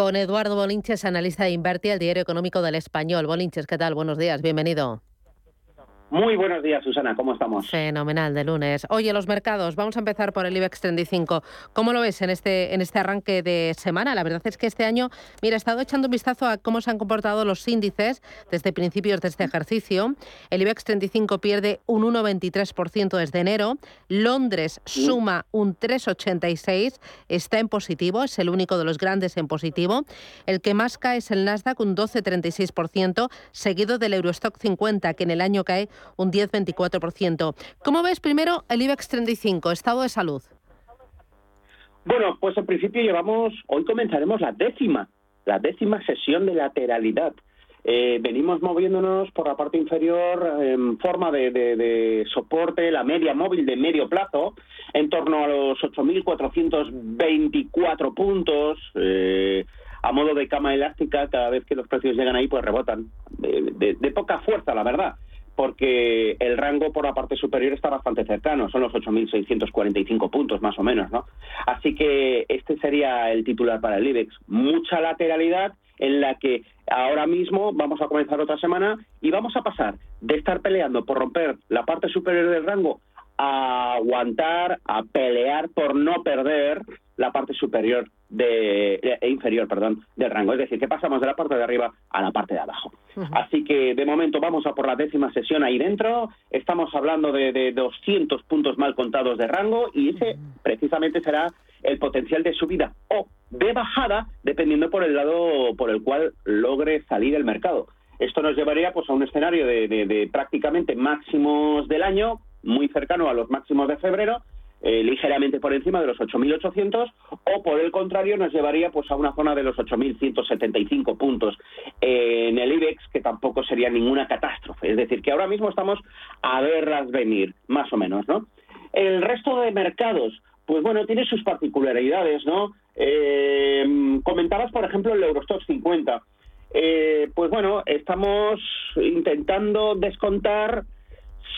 Speaker 1: Con Eduardo Bolinches, analista de Inverti, el diario económico del Español. Bolinches, ¿qué tal? Buenos días, bienvenido.
Speaker 17: Muy buenos días, Susana, ¿cómo estamos?
Speaker 1: Fenomenal, de lunes. Oye, los mercados, vamos a empezar por el IBEX 35. ¿Cómo lo ves en este, en este arranque de semana? La verdad es que este año, mira, he estado echando un vistazo a cómo se han comportado los índices desde principios de este ejercicio. El IBEX 35 pierde un 1,23% desde enero. Londres suma un 3,86%, está en positivo, es el único de los grandes en positivo. El que más cae es el Nasdaq, un 12,36%, seguido del Eurostock 50, que en el año cae un 10-24%. ¿Cómo ves primero el IBEX 35, estado de salud?
Speaker 17: Bueno, pues en principio llevamos, hoy comenzaremos la décima, la décima sesión de lateralidad. Eh, venimos moviéndonos por la parte inferior en forma de, soporte, la media móvil de medio plazo, en torno a los 8.424 puntos. Eh, a modo de cama elástica, cada vez que los precios llegan ahí, pues rebotan. de poca fuerza, la verdad porque el rango por la parte superior está bastante cercano, son los 8.645 puntos más o menos, ¿no? Así que este sería el titular para el IBEX. Mucha lateralidad en la que ahora mismo vamos a comenzar otra semana y vamos a pasar de estar peleando por romper la parte superior del rango a aguantar, a pelear por no perder la parte superior de, e inferior, perdón, del rango. Es decir, que pasamos de la parte de arriba a la parte de abajo. Uh -huh. Así que de momento vamos a por la décima sesión ahí dentro. Estamos hablando de, de 200 puntos mal contados de rango y ese precisamente será el potencial de subida o de bajada, dependiendo por el lado por el cual logre salir el mercado. Esto nos llevaría pues a un escenario de, de, de prácticamente máximos del año, muy cercano a los máximos de febrero, eh, ligeramente por encima de los 8.800 o por el contrario nos llevaría pues a una zona de los 8.175 puntos en el IBEX que tampoco sería ninguna catástrofe. Es decir que ahora mismo estamos a verlas venir más o menos no el resto de mercados pues bueno tiene sus particularidades no eh, comentabas por ejemplo el Eurostock 50 eh, pues bueno estamos intentando descontar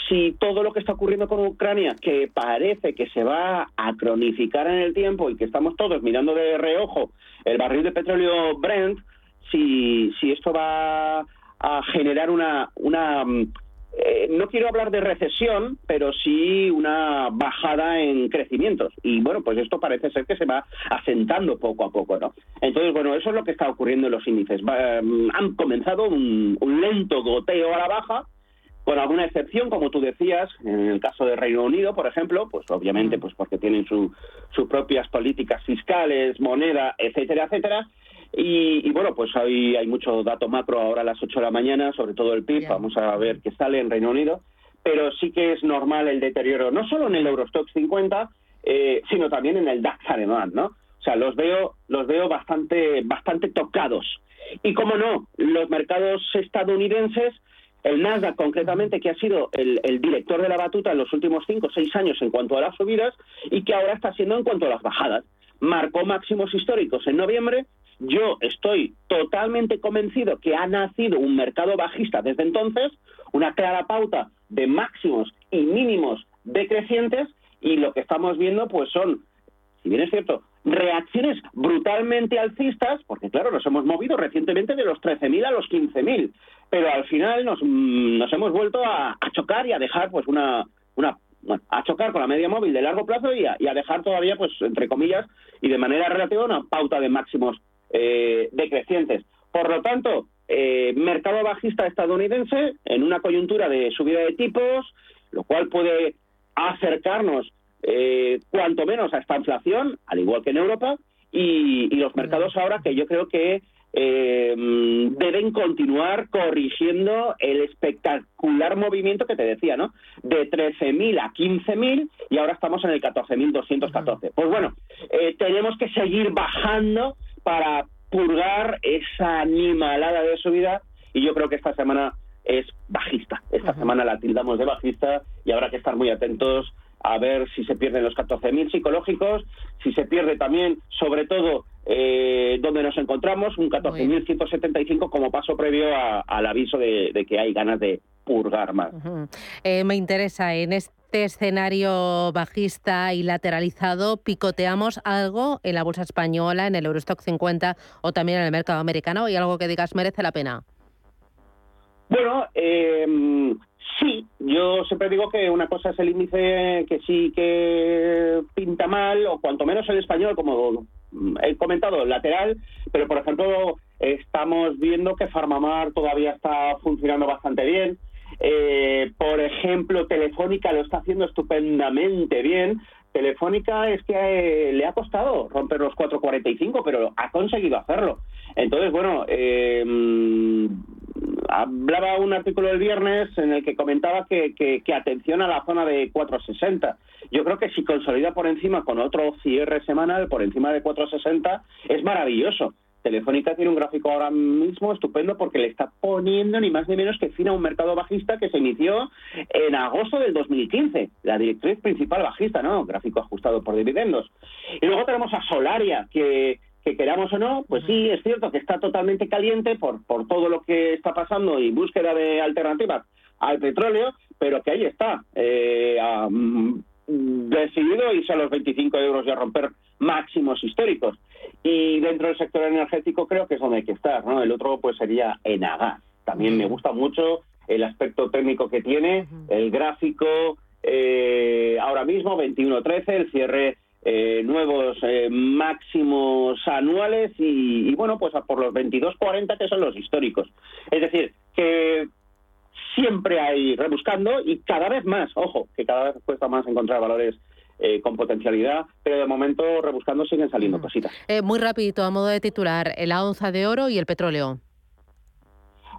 Speaker 17: si todo lo que está ocurriendo con Ucrania, que parece que se va a cronificar en el tiempo y que estamos todos mirando de reojo el barril de petróleo Brent, si, si esto va a generar una, una eh, no quiero hablar de recesión, pero sí una bajada en crecimientos. Y bueno, pues esto parece ser que se va asentando poco a poco, ¿no? Entonces, bueno, eso es lo que está ocurriendo en los índices. Mm, han comenzado un, lento goteo a la baja, con alguna excepción, como tú decías, en el caso de Reino Unido, por ejemplo, pues obviamente pues porque tienen sus propias políticas fiscales, moneda, etcétera, etcétera, y, bueno, pues hay, hay mucho dato macro ahora a las 8 de la mañana, sobre todo el PIB, vamos a ver qué sale en Reino Unido, pero sí que es normal el deterioro, no solo en el Eurostox 50, eh, sino también en el DAX alemán, ¿no? O sea, los veo, los veo bastante, bastante tocados. Y como no, los mercados estadounidenses, el Nasdaq concretamente, que ha sido el, director de la batuta en los últimos 5 o 6 años en cuanto a las subidas y que ahora está siendo en cuanto a las bajadas. Marcó máximos históricos en noviembre, yo estoy totalmente convencido que ha nacido un mercado bajista desde entonces, una clara pauta de máximos y mínimos decrecientes y lo que estamos viendo pues son, si bien es cierto, reacciones brutalmente alcistas, porque claro, nos hemos movido recientemente de los 13.000 a los 15.000, pero al final nos, mm, nos hemos vuelto a, chocar y a dejar pues una, una bueno, a chocar con la media móvil de largo plazo y a, dejar todavía, pues, entre comillas, y de manera relativa, una pauta de máximos eh, decrecientes. Por lo tanto, eh, mercado bajista estadounidense en una coyuntura de subida de tipos, lo cual puede acercarnos eh, cuanto menos a esta inflación, al igual que en Europa, y, los mercados ahora que yo creo que deben continuar corrigiendo el espectacular movimiento que te decía, ¿no? De 13.000 a 15.000 y ahora estamos en el 14.214. Pues bueno, tenemos que seguir bajando para purgar esa animalada de subida y yo creo que esta semana es bajista. Esta semana la tildamos de bajista y habrá que estar muy atentos a ver si se pierden los 14.000 psicológicos, si se pierde también, sobre todo, eh, donde nos encontramos, un 14.175 como paso previo al aviso de, que hay ganas de purgar más.
Speaker 1: Eh, me interesa en este escenario bajista y lateralizado, ¿picoteamos algo en la bolsa española, en el Eurostock 50 o también en el mercado americano? ¿Y algo que digas merece la pena?
Speaker 17: Bueno, sí, yo siempre digo que una cosa es el índice que sí que pinta mal, o cuanto menos el español, como he comentado, lateral, pero por ejemplo estamos viendo que Farmamar todavía está funcionando bastante bien. Eh, por ejemplo, Telefónica lo está haciendo estupendamente bien. Telefónica es que eh, le ha costado romper los 4.45, pero ha conseguido hacerlo. Entonces, bueno, eh, hablaba un artículo el viernes en el que comentaba que, que, atención a la zona de 4.60. Yo creo que si consolida por encima con otro cierre semanal por encima de 4.60 es maravilloso. Telefónica tiene un gráfico ahora mismo estupendo porque le está poniendo ni más ni menos que fin a un mercado bajista que se inició en agosto del 2015, la directriz principal bajista, ¿no? Gráfico ajustado por dividendos. Y luego tenemos a Solaria, que, que queramos o no, pues sí, es cierto que está totalmente caliente por, por todo lo que está pasando y búsqueda de alternativas al petróleo, pero que ahí está, eh, decidido irse a los 25 euros y a romper máximos históricos. Y dentro del sector energético creo que es donde hay que estar, ¿no? El otro pues sería Enagas. También me gusta mucho el aspecto técnico que tiene, el gráfico eh, ahora mismo 21.13, el cierre eh, nuevos eh, máximos anuales y, y, bueno, pues por los 22.40 que son los históricos. Es decir, que siempre hay rebuscando y cada vez más, ojo, que cada vez cuesta más encontrar valores eh, con potencialidad, pero de momento rebuscando siguen saliendo cositas.
Speaker 1: Eh, muy rapidito, a modo de titular, la onza de oro y el petróleo.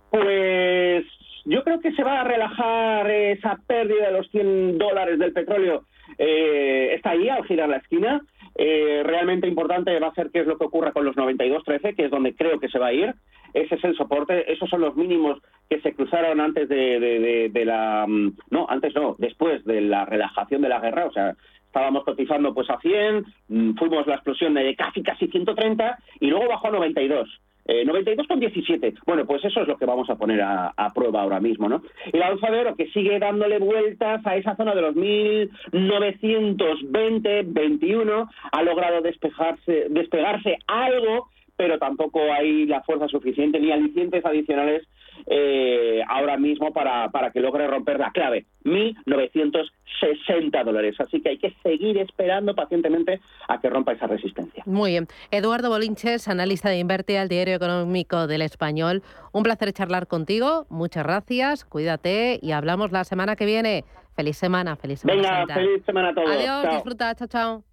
Speaker 17: Pues yo creo que se va a relajar esa pérdida de los 100 dólares del petróleo. Eh, está ahí al girar la esquina. realmente importante va a ser qué es lo que ocurra con los 92.13, que es donde creo que se va a ir. Ese es el soporte, esos son los mínimos que se cruzaron antes de, de, la... Mm, no, antes no, después de la relajación de la guerra, o sea, estábamos cotizando pues a 100, mm, fuimos la explosión de casi casi 130 y luego bajó a 92. Eh, 92,17. Bueno, pues eso es lo que vamos a poner a, prueba ahora mismo, ¿no? Y la onza de oro que sigue dándole vueltas a esa zona de los 1920, 21, ha logrado despejarse, despegarse algo pero tampoco hay la fuerza suficiente ni alicientes adicionales eh, ahora mismo para, para que logre romper la clave, 1.960 dólares. Así que hay que seguir esperando pacientemente a que rompa esa resistencia.
Speaker 1: Muy bien. Eduardo Bolinches, analista de Inverte al Diario Económico del Español. Un placer charlar contigo. Muchas gracias. Cuídate y hablamos la semana que viene. Feliz semana, feliz semana.
Speaker 17: Venga, feliz semana a todos.
Speaker 1: Adiós, disfruta, chao, chao.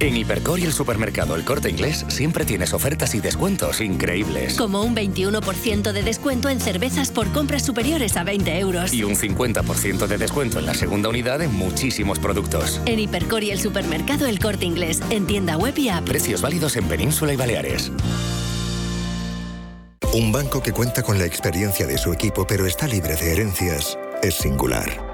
Speaker 16: En Hipercor y el supermercado El Corte Inglés siempre tienes ofertas y descuentos increíbles.
Speaker 13: Como un 21% de descuento en cervezas por compras superiores a 20 euros.
Speaker 16: Y un 50% de descuento en la segunda unidad en muchísimos productos.
Speaker 13: En Hipercor y el supermercado El Corte Inglés, en tienda web y app.
Speaker 16: Precios válidos en Península y Baleares.
Speaker 18: Un banco que cuenta con la experiencia de su equipo pero está libre de herencias es singular.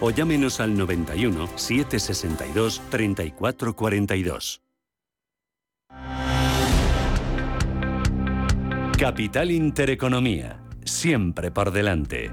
Speaker 8: o llámenos al 91 762 3442. Capital Intereconomía, siempre por delante.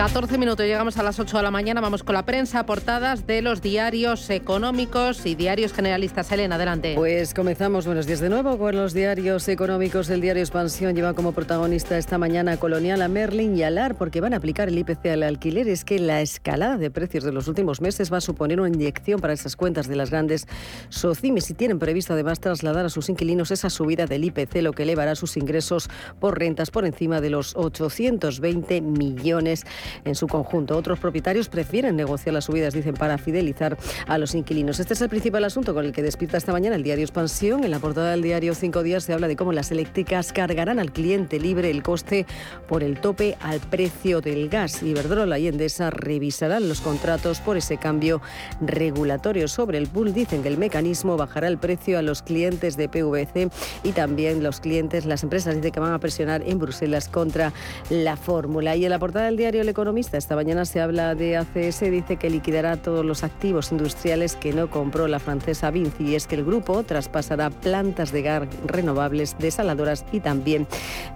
Speaker 1: 14 minutos, llegamos a las 8 de la mañana, vamos con la prensa, portadas de los diarios económicos y diarios generalistas. Elena, adelante.
Speaker 5: Pues comenzamos, buenos días de nuevo con los diarios económicos. El diario Expansión lleva como protagonista esta mañana Colonial a Merlin y Alar porque van a aplicar el IPC al alquiler. Es que la escalada de precios de los últimos meses va a suponer una inyección para esas cuentas de las grandes socimis y tienen previsto además trasladar a sus inquilinos esa subida del IPC, lo que elevará sus ingresos por rentas por encima de los 820 millones en su conjunto. Otros propietarios prefieren negociar las subidas, dicen, para fidelizar a los inquilinos. Este es el principal asunto con el que despierta esta mañana el diario Expansión. En la portada del diario Cinco Días se habla de cómo las eléctricas cargarán al cliente libre el coste por el tope al precio del gas. Iberdrola y Endesa revisarán los contratos por ese cambio regulatorio. Sobre el pool dicen que el mecanismo bajará el precio a los clientes de PVC y también los clientes, las empresas dicen que van a presionar en Bruselas contra la fórmula. Y en la portada del diario Le economista. Esta mañana se habla de ACS, dice que liquidará todos los activos industriales que no compró la francesa Vinci y es que el grupo traspasará plantas de gas renovables, desaladoras y también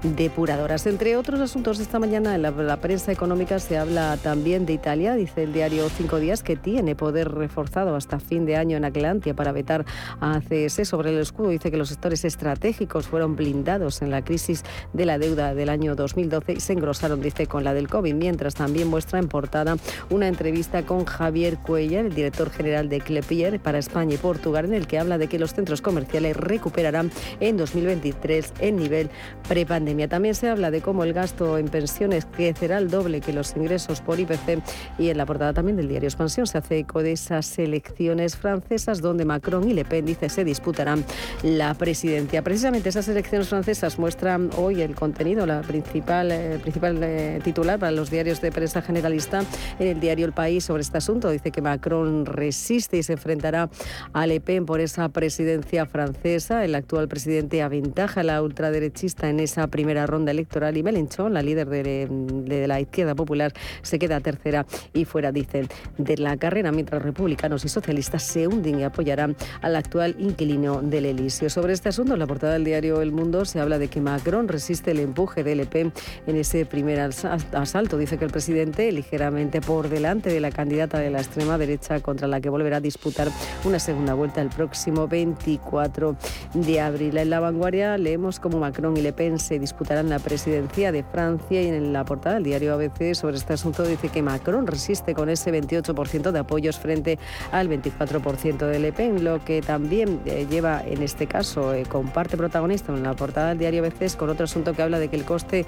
Speaker 5: depuradoras. Entre otros asuntos, esta mañana en la, prensa económica se habla también de Italia, dice el diario Cinco Días, que tiene poder reforzado hasta fin de año en Atlantia para vetar a ACS. Sobre el escudo dice que los sectores estratégicos fueron blindados en la crisis de la deuda del año 2012 y se engrosaron, dice, con la del COVID, mientras también muestra en portada una entrevista con Javier Cuellar, el director general de Clepier para España y Portugal, en el que habla de que los centros comerciales recuperarán en 2023 el nivel prepandemia. También se habla de cómo el gasto en pensiones crecerá el doble que los ingresos por IPC y en la portada también del diario Expansión se hace eco de esas elecciones francesas donde Macron y Le Pen dice se disputarán la presidencia. Precisamente esas elecciones francesas muestran hoy el contenido, la principal, eh, principal eh, titular para los diarios de prensa generalista en el diario El País sobre este asunto. Dice que Macron resiste y se enfrentará a Le Pen por esa presidencia francesa. El actual presidente aventaja a la ultraderechista en esa primera ronda electoral y Mélenchon, la líder de, de la izquierda popular, se queda tercera y fuera, dicen, de la carrera, mientras republicanos y socialistas se hunden y apoyarán al actual inquilino del Elíseo. Sobre este asunto, en la portada del diario El Mundo se habla de que Macron resiste el empuje del EP en ese primer asalto. Dice que el presidente, ligeramente por delante de la candidata de la extrema derecha contra la que volverá a disputar una segunda vuelta el próximo 24 de abril. En la vanguardia leemos cómo Macron y Le Pen se disputarán la presidencia de Francia y en la portada del diario ABC sobre este asunto dice que Macron resiste con ese 28% de apoyos frente al 24% de Le Pen, lo que también eh, lleva en este caso, eh, comparte protagonista en la portada del diario ABC con otro asunto que habla de que el coste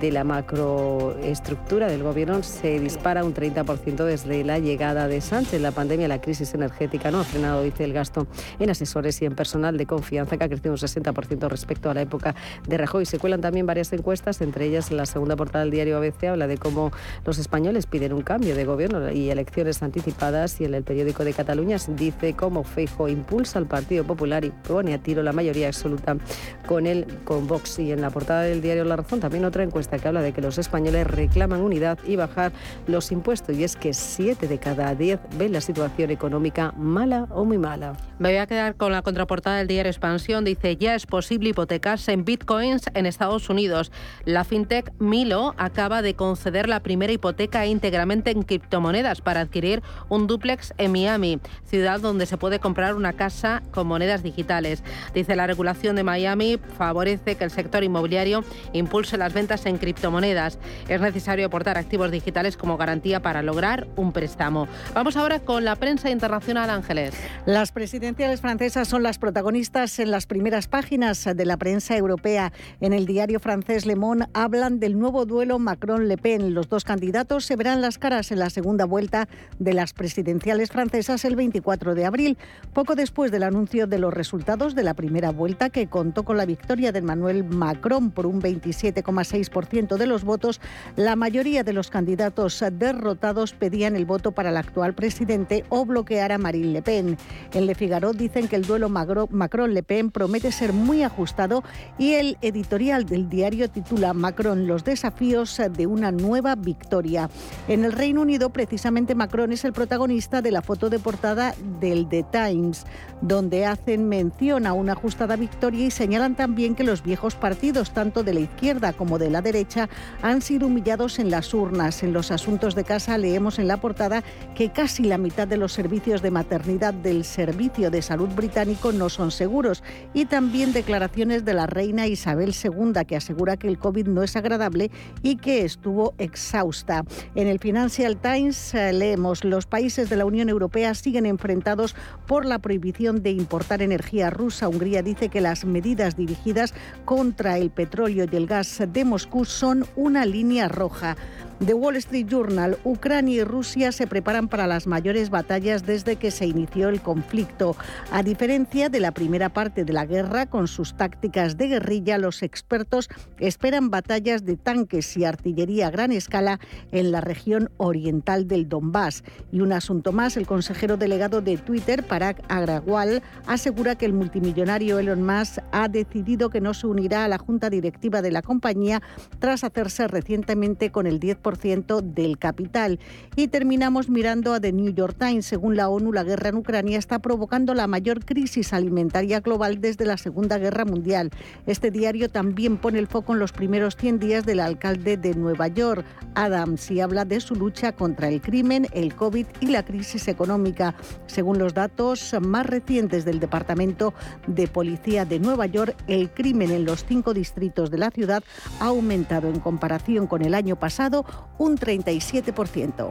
Speaker 5: de la macroestructura del gobierno se dispara un 30% desde la llegada de Sánchez. La pandemia, la crisis energética no ha frenado, dice el gasto en asesores y en personal de confianza que ha crecido un 60% respecto a la época de Rajoy. Se cuelan también varias encuestas, entre ellas la segunda portada del diario ABC habla de cómo los españoles piden un cambio de gobierno y elecciones anticipadas y en el periódico de Cataluña dice cómo Feijo impulsa al Partido Popular y pone a tiro la mayoría absoluta con él, con Vox. Y en la portada del diario La Razón también otra encuesta que habla de que los españoles reclaman unidad y bajar los impuestos y es que 7 de cada 10 ven la situación económica mala o muy mala.
Speaker 1: Me voy a quedar con la contraportada del diario Expansión. Dice, ya es posible hipotecarse en bitcoins en Estados Unidos. La fintech Milo acaba de conceder la primera hipoteca íntegramente en criptomonedas para adquirir un duplex en Miami, ciudad donde se puede comprar una casa con monedas digitales. Dice, la regulación de Miami favorece que el sector inmobiliario impulse las ventas en criptomonedas. Es necesario aportar activos digitales como garantía para lograr un préstamo. Vamos ahora con la prensa internacional, Ángeles.
Speaker 10: Las presidenciales francesas son las protagonistas en las primeras páginas de la prensa europea. En el diario francés Le Monde hablan del nuevo duelo Macron-Le Pen. Los dos candidatos se verán las caras en la segunda vuelta de las presidenciales francesas el 24 de abril, poco después del anuncio de los resultados de la primera vuelta que contó con la victoria de Emmanuel Macron por un 27,6% de los votos. La mayoría de los candidatos derrotados pedían el voto para el actual presidente o bloquear a Marine Le Pen. En Le Figaro dicen que el duelo Macron-Le Pen promete ser muy ajustado y el editorial del diario titula Macron los desafíos de una nueva victoria. En el Reino Unido, precisamente Macron es el protagonista de la foto de portada del The Times, donde hacen mención a una ajustada victoria y señalan también que los viejos partidos, tanto de la izquierda como de la derecha, han sido humillados en las urnas. En los asuntos de casa leemos en la portada que casi la mitad de los servicios de maternidad del Servicio de Salud británico no son seguros y también declaraciones de la reina Isabel II que asegura que el COVID no es agradable y que estuvo exhausta. En el Financial Times eh, leemos los países de la Unión Europea siguen enfrentados por la prohibición de importar energía rusa. Hungría dice que las medidas dirigidas contra el petróleo y el gas de Moscú son una línea roja. The Wall Street Journal, Ucrania y Rusia se preparan para las mayores batallas desde que se inició el conflicto. A diferencia de la primera parte de la guerra, con sus tácticas de guerrilla, los expertos esperan batallas de tanques y artillería a gran escala en la región oriental del Donbass. Y un asunto más, el consejero delegado de Twitter, Parag Agrawal, asegura que el multimillonario Elon Musk ha decidido que no se unirá a la junta directiva de la compañía tras hacerse recientemente con el 10% del capital. Y terminamos mirando a The New York Times. Según la ONU, la guerra en Ucrania está provocando la mayor crisis alimentaria global desde la Segunda Guerra Mundial. Este diario también pone el foco en los primeros 100 días del alcalde de Nueva York, Adams, y habla de su lucha contra el crimen, el COVID y la crisis económica. Según los datos más recientes del Departamento de Policía de Nueva York, el crimen en los cinco distritos de la ciudad ha aumentado en comparación con el año pasado un 37%.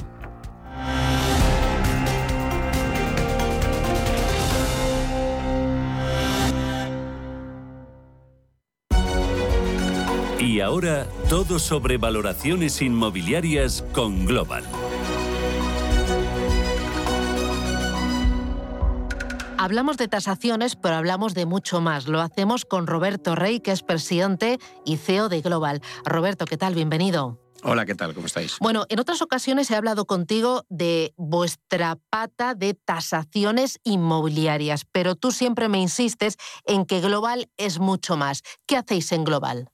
Speaker 8: Y ahora todo sobre valoraciones inmobiliarias con Global.
Speaker 1: Hablamos de tasaciones, pero hablamos de mucho más. Lo hacemos con Roberto Rey, que es presidente y CEO de Global. Roberto, ¿qué tal? Bienvenido.
Speaker 19: Hola, ¿qué tal? ¿Cómo estáis?
Speaker 1: Bueno, en otras ocasiones he hablado contigo de vuestra pata de tasaciones inmobiliarias, pero tú siempre me insistes en que Global es mucho más. ¿Qué hacéis en Global?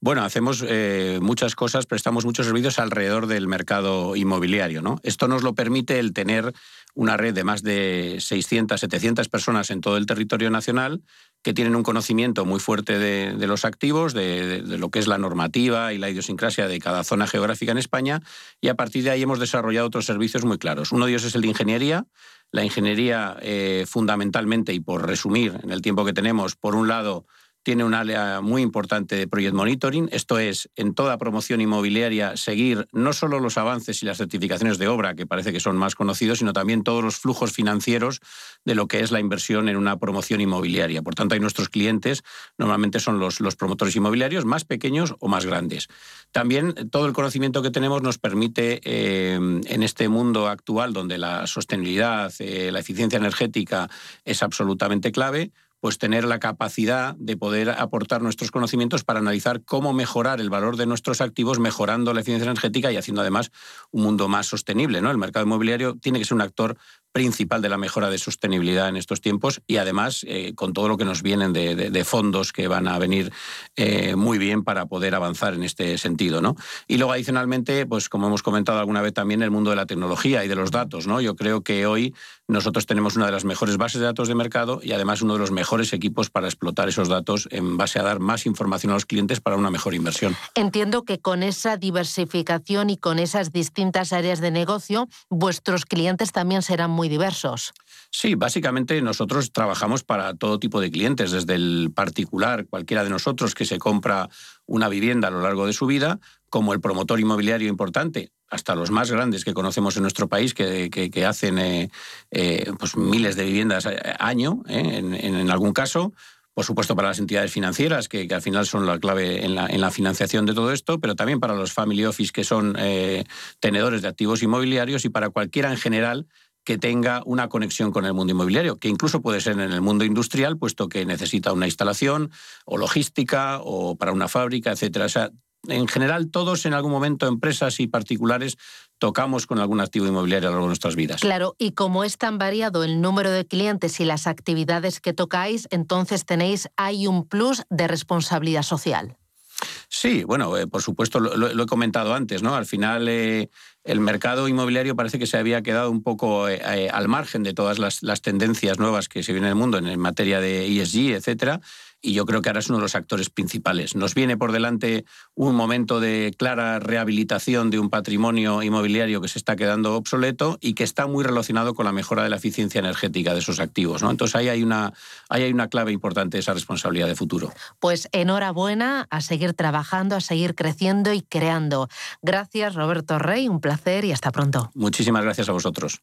Speaker 19: Bueno, hacemos eh, muchas cosas, prestamos muchos servicios alrededor del mercado inmobiliario. ¿no? Esto nos lo permite el tener una red de más de 600, 700 personas en todo el territorio nacional que tienen un conocimiento muy fuerte de, los activos, de, lo que es la normativa y la idiosincrasia de cada zona geográfica en España, y a partir de ahí hemos desarrollado otros servicios muy claros. Uno de ellos es el de ingeniería. La ingeniería, eh, fundamentalmente, y por resumir en el tiempo que tenemos, por un lado, tiene un área muy importante de Project Monitoring. Esto es, en toda promoción inmobiliaria, seguir no solo los avances y las certificaciones de obra, que parece que son más conocidos, sino también todos los flujos financieros de lo que es la inversión en una promoción inmobiliaria. Por tanto, hay nuestros clientes, normalmente son los, promotores inmobiliarios más pequeños o más grandes. También todo el conocimiento que tenemos nos permite, eh, en este mundo actual donde la sostenibilidad, eh, la eficiencia energética es absolutamente clave, pues tener la capacidad de poder aportar nuestros conocimientos para analizar cómo mejorar el valor de nuestros activos, mejorando la eficiencia energética y haciendo además un mundo más sostenible. ¿no? El mercado inmobiliario tiene que ser un actor principal de la mejora de sostenibilidad en estos tiempos y además eh, con todo lo que nos vienen de, fondos que van a venir eh, muy bien para poder avanzar en este sentido. ¿no? Y luego adicionalmente, pues como hemos comentado alguna vez también, el mundo de la tecnología y de los datos. ¿no? Yo creo que hoy nosotros tenemos una de las mejores bases de datos de mercado y además uno de los mejores equipos para explotar esos datos en base a dar más información a los clientes para una mejor inversión.
Speaker 1: Entiendo que con esa diversificación y con esas distintas áreas de negocio, vuestros clientes también serán muy diversos.
Speaker 19: Sí, básicamente nosotros trabajamos para todo tipo de clientes, desde el particular, cualquiera de nosotros que se compra una vivienda a lo largo de su vida, como el promotor inmobiliario importante, hasta los más grandes que conocemos en nuestro país, que, hacen eh, eh, pues miles de viviendas año, eh, en, algún caso. Por supuesto, para las entidades financieras, que, al final son la clave en la, financiación de todo esto, pero también para los family office, que son tenedores de activos inmobiliarios, y para cualquiera en general que tenga una conexión con el mundo inmobiliario, que incluso puede ser en el mundo industrial, puesto que necesita una instalación o logística o para una fábrica, etcétera. O sea, en general, todos en algún momento, empresas y particulares, tocamos con algún activo inmobiliario a lo largo de nuestras vidas.
Speaker 1: Claro, y como es tan variado el número de clientes y las actividades que tocáis, entonces tenéis, hay un plus de responsabilidad social.
Speaker 19: Sí, bueno, eh, por supuesto, lo, he comentado antes, ¿no? Al final eh, el mercado inmobiliario parece que se había quedado un poco eh, al margen de todas las, las, tendencias nuevas que se vienen en el mundo en materia de ESG, etcétera, y yo creo que ahora es uno de los actores principales. Nos viene por delante un momento de clara rehabilitación de un patrimonio inmobiliario que se está quedando obsoleto y que está muy relacionado con la mejora de la eficiencia energética de esos activos. ¿no? Entonces ahí hay, una, ahí hay una clave importante de esa responsabilidad de futuro.
Speaker 1: Pues enhorabuena a seguir trabajando, a seguir creciendo y creando. Gracias Roberto Rey, un placer y hasta pronto.
Speaker 19: Muchísimas gracias a vosotros.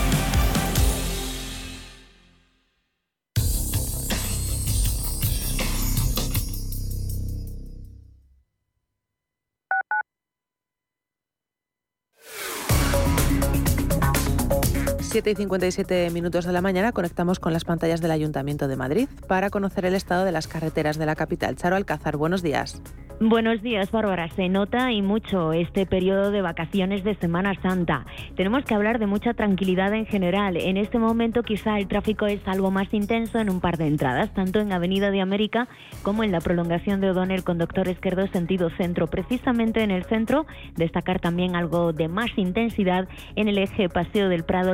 Speaker 7: 7 y 57 minutos de la mañana conectamos con las pantallas del Ayuntamiento de Madrid para conocer el estado de las carreteras de la capital. Charo Alcázar, buenos días.
Speaker 20: Buenos días, Bárbara. Se nota y mucho este periodo de vacaciones de Semana Santa. Tenemos que hablar de mucha tranquilidad en general. En este momento quizá el tráfico es algo más intenso en un par de entradas, tanto en Avenida de América como en la prolongación de O'Donnell con Doctor Esquerdo sentido centro. Precisamente en el centro, destacar también algo de más intensidad en el eje Paseo del Prado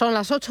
Speaker 1: Son las 8